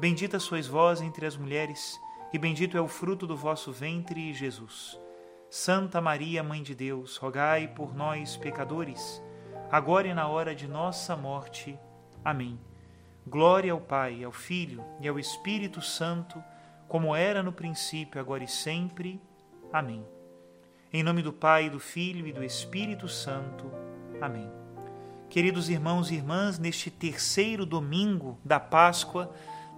Bendita sois vós entre as mulheres, e bendito é o fruto do vosso ventre, Jesus. Santa Maria, Mãe de Deus, rogai por nós, pecadores, agora e na hora de nossa morte. Amém. Glória ao Pai, ao Filho e ao Espírito Santo, como era no princípio, agora e sempre. Amém. Em nome do Pai, do Filho e do Espírito Santo. Amém. Queridos irmãos e irmãs, neste terceiro domingo da Páscoa,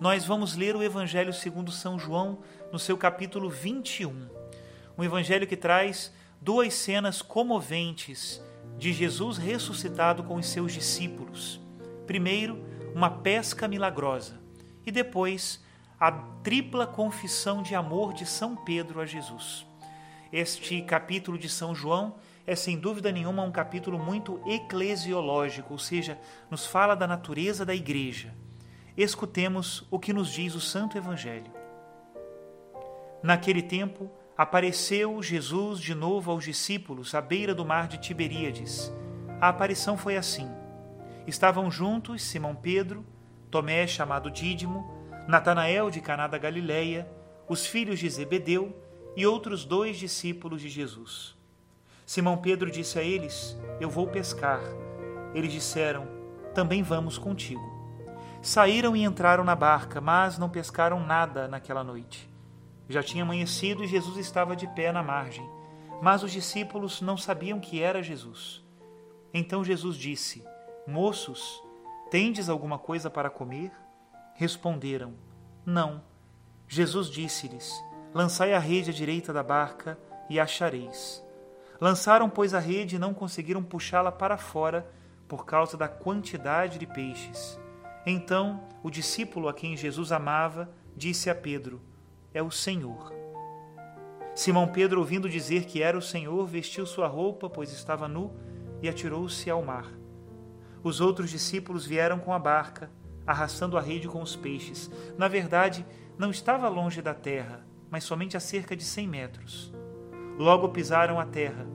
nós vamos ler o Evangelho segundo São João, no seu capítulo 21. Um evangelho que traz duas cenas comoventes de Jesus ressuscitado com os seus discípulos. Primeiro, uma pesca milagrosa, e depois, a tripla confissão de amor de São Pedro a Jesus. Este capítulo de São João é sem dúvida nenhuma um capítulo muito eclesiológico, ou seja, nos fala da natureza da igreja escutemos o que nos diz o Santo Evangelho. Naquele tempo, apareceu Jesus de novo aos discípulos à beira do mar de Tiberíades. A aparição foi assim: estavam juntos Simão Pedro, Tomé, chamado Dídimo, Natanael de Caná da Galileia, os filhos de Zebedeu e outros dois discípulos de Jesus. Simão Pedro disse a eles: Eu vou pescar. Eles disseram: Também vamos contigo. Saíram e entraram na barca, mas não pescaram nada naquela noite. Já tinha amanhecido e Jesus estava de pé na margem, mas os discípulos não sabiam que era Jesus. Então Jesus disse: Moços, tendes alguma coisa para comer? Responderam: Não. Jesus disse-lhes: Lançai a rede à direita da barca e achareis. Lançaram, pois, a rede e não conseguiram puxá-la para fora por causa da quantidade de peixes. Então o discípulo a quem Jesus amava disse a Pedro: É o Senhor. Simão Pedro, ouvindo dizer que era o Senhor, vestiu sua roupa, pois estava nu, e atirou-se ao mar. Os outros discípulos vieram com a barca, arrastando a rede com os peixes. Na verdade, não estava longe da terra, mas somente a cerca de cem metros. Logo pisaram a terra,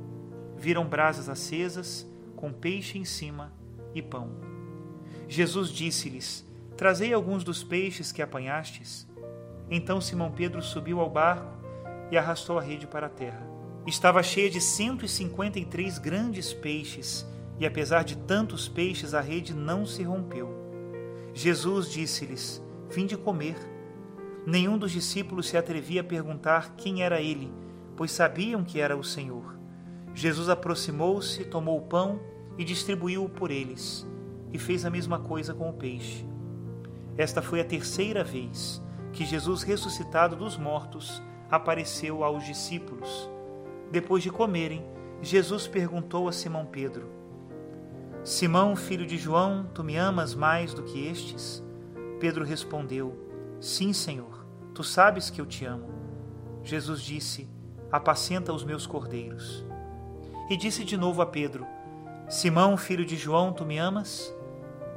viram brasas acesas, com peixe em cima e pão. Jesus disse-lhes: Trazei alguns dos peixes que apanhastes. Então Simão Pedro subiu ao barco e arrastou a rede para a terra. Estava cheia de cento e cinquenta e três grandes peixes, e apesar de tantos peixes, a rede não se rompeu. Jesus disse-lhes: Vinde comer. Nenhum dos discípulos se atrevia a perguntar quem era ele, pois sabiam que era o Senhor. Jesus aproximou-se, tomou o pão e distribuiu-o por eles e fez a mesma coisa com o peixe. Esta foi a terceira vez que Jesus, ressuscitado dos mortos, apareceu aos discípulos. Depois de comerem, Jesus perguntou a Simão Pedro: Simão, filho de João, tu me amas mais do que estes? Pedro respondeu: Sim, Senhor, tu sabes que eu te amo. Jesus disse: Apacenta os meus cordeiros. E disse de novo a Pedro: Simão, filho de João, tu me amas?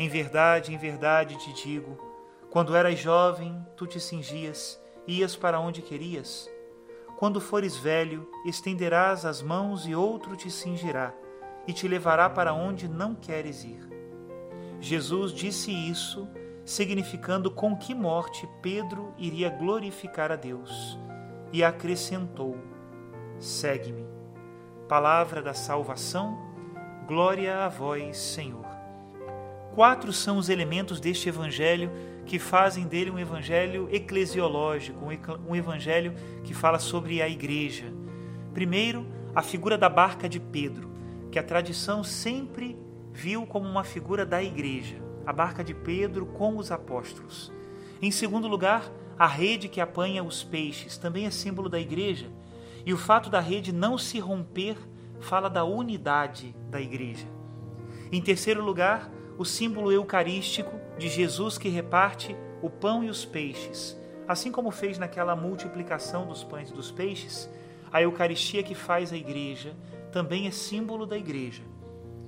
Em verdade, em verdade te digo: quando eras jovem, tu te cingias, ias para onde querias. Quando fores velho, estenderás as mãos e outro te cingirá e te levará para onde não queres ir. Jesus disse isso, significando com que morte Pedro iria glorificar a Deus, e acrescentou: Segue-me. Palavra da salvação, glória a vós, Senhor. Quatro são os elementos deste evangelho que fazem dele um evangelho eclesiológico, um evangelho que fala sobre a igreja. Primeiro, a figura da barca de Pedro, que a tradição sempre viu como uma figura da igreja, a barca de Pedro com os apóstolos. Em segundo lugar, a rede que apanha os peixes também é símbolo da igreja, e o fato da rede não se romper fala da unidade da igreja. Em terceiro lugar, o símbolo eucarístico de Jesus que reparte o pão e os peixes, assim como fez naquela multiplicação dos pães e dos peixes, a Eucaristia que faz a igreja também é símbolo da igreja.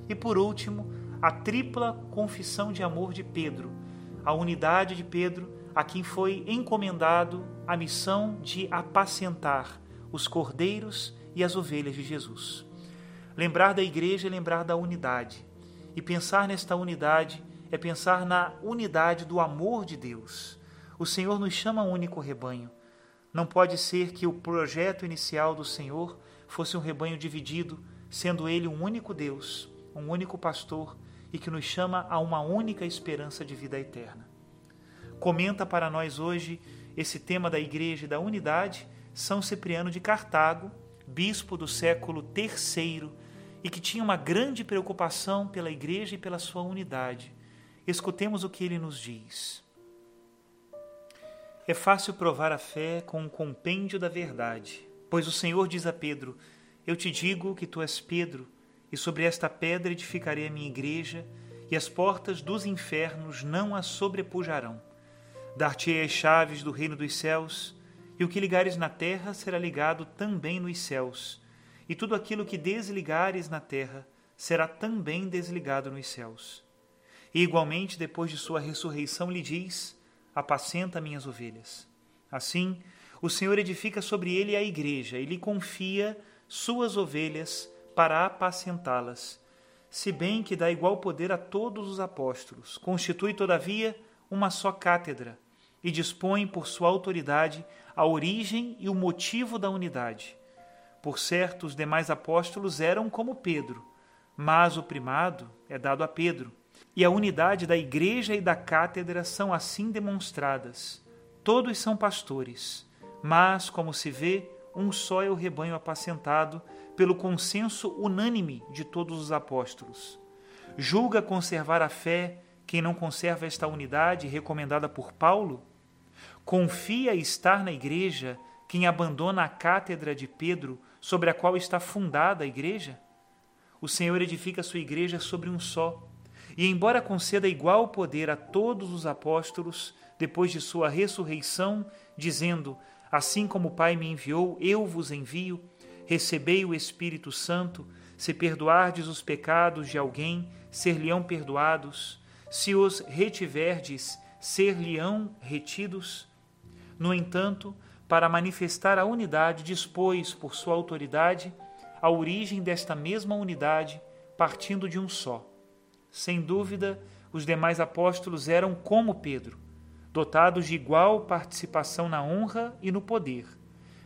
E por último, a tripla confissão de amor de Pedro, a unidade de Pedro, a quem foi encomendado a missão de apacentar os cordeiros e as ovelhas de Jesus. Lembrar da igreja é lembrar da unidade. E pensar nesta unidade é pensar na unidade do amor de Deus. O Senhor nos chama único rebanho. Não pode ser que o projeto inicial do Senhor fosse um rebanho dividido, sendo ele um único Deus, um único pastor e que nos chama a uma única esperança de vida eterna. Comenta para nós hoje esse tema da igreja e da unidade São Cipriano de Cartago, bispo do século III e que tinha uma grande preocupação pela igreja e pela sua unidade. Escutemos o que ele nos diz. É fácil provar a fé com um compêndio da verdade, pois o Senhor diz a Pedro: Eu te digo que tu és Pedro, e sobre esta pedra edificarei a minha igreja, e as portas dos infernos não a sobrepujarão. Dar-te-ei as chaves do reino dos céus, e o que ligares na terra será ligado também nos céus e tudo aquilo que desligares na terra será também desligado nos céus. E igualmente, depois de sua ressurreição, lhe diz: Apacenta minhas ovelhas. Assim, o Senhor edifica sobre ele a igreja e lhe confia suas ovelhas para apacentá-las, se bem que dá igual poder a todos os apóstolos, constitui, todavia, uma só cátedra e dispõe por sua autoridade a origem e o motivo da unidade por certo, os demais apóstolos eram como Pedro, mas o primado é dado a Pedro. E a unidade da igreja e da cátedra são assim demonstradas. Todos são pastores, mas, como se vê, um só é o rebanho apacentado pelo consenso unânime de todos os apóstolos. Julga conservar a fé quem não conserva esta unidade recomendada por Paulo? Confia estar na igreja quem abandona a cátedra de Pedro sobre a qual está fundada a igreja? O Senhor edifica a sua igreja sobre um só. E, embora conceda igual poder a todos os apóstolos, depois de sua ressurreição, dizendo: Assim como o Pai me enviou, eu vos envio, recebei o Espírito Santo, se perdoardes os pecados de alguém, ser-lhe-ão perdoados, se os retiverdes, ser-lhe-ão retidos. No entanto, para manifestar a unidade, dispôs, por sua autoridade, a origem desta mesma unidade, partindo de um só. Sem dúvida, os demais apóstolos eram como Pedro, dotados de igual participação na honra e no poder,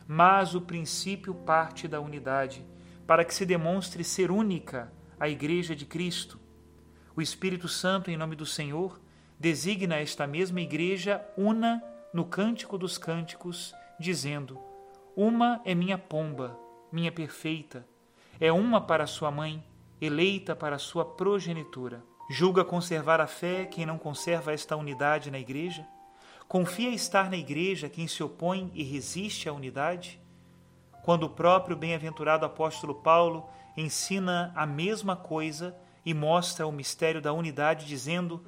mas o princípio parte da unidade, para que se demonstre ser única a Igreja de Cristo. O Espírito Santo, em nome do Senhor, designa esta mesma Igreja una no Cântico dos Cânticos dizendo: Uma é minha pomba, minha perfeita, é uma para sua mãe, eleita para sua progenitura. Julga conservar a fé quem não conserva esta unidade na igreja? Confia estar na igreja quem se opõe e resiste à unidade? Quando o próprio bem-aventurado apóstolo Paulo ensina a mesma coisa e mostra o mistério da unidade, dizendo: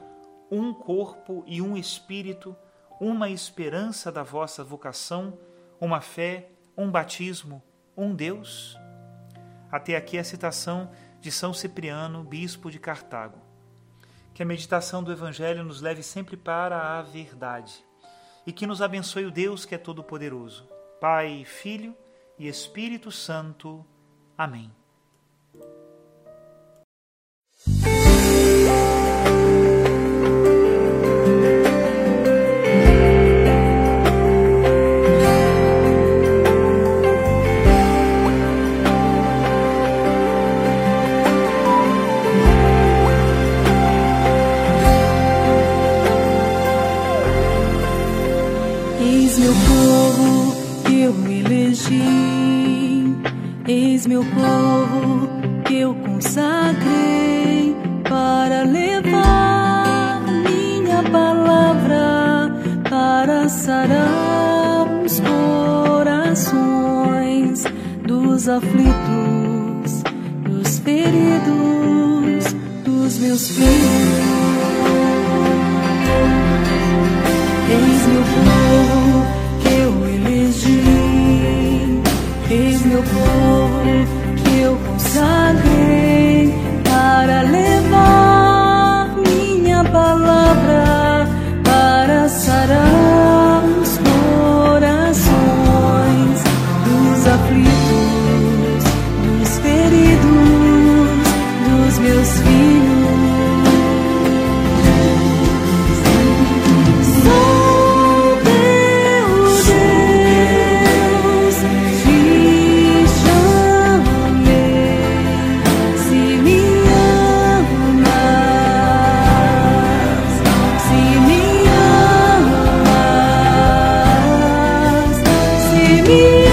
um corpo e um espírito uma esperança da vossa vocação, uma fé, um batismo, um Deus? Até aqui a citação de São Cipriano, bispo de Cartago. Que a meditação do Evangelho nos leve sempre para a verdade e que nos abençoe o Deus que é todo-poderoso, Pai, Filho e Espírito Santo. Amém. Eis meu povo que eu consagrei para levar minha palavra para sarar os corações dos aflitos, dos feridos, dos meus filhos. Eis meu povo. everything keep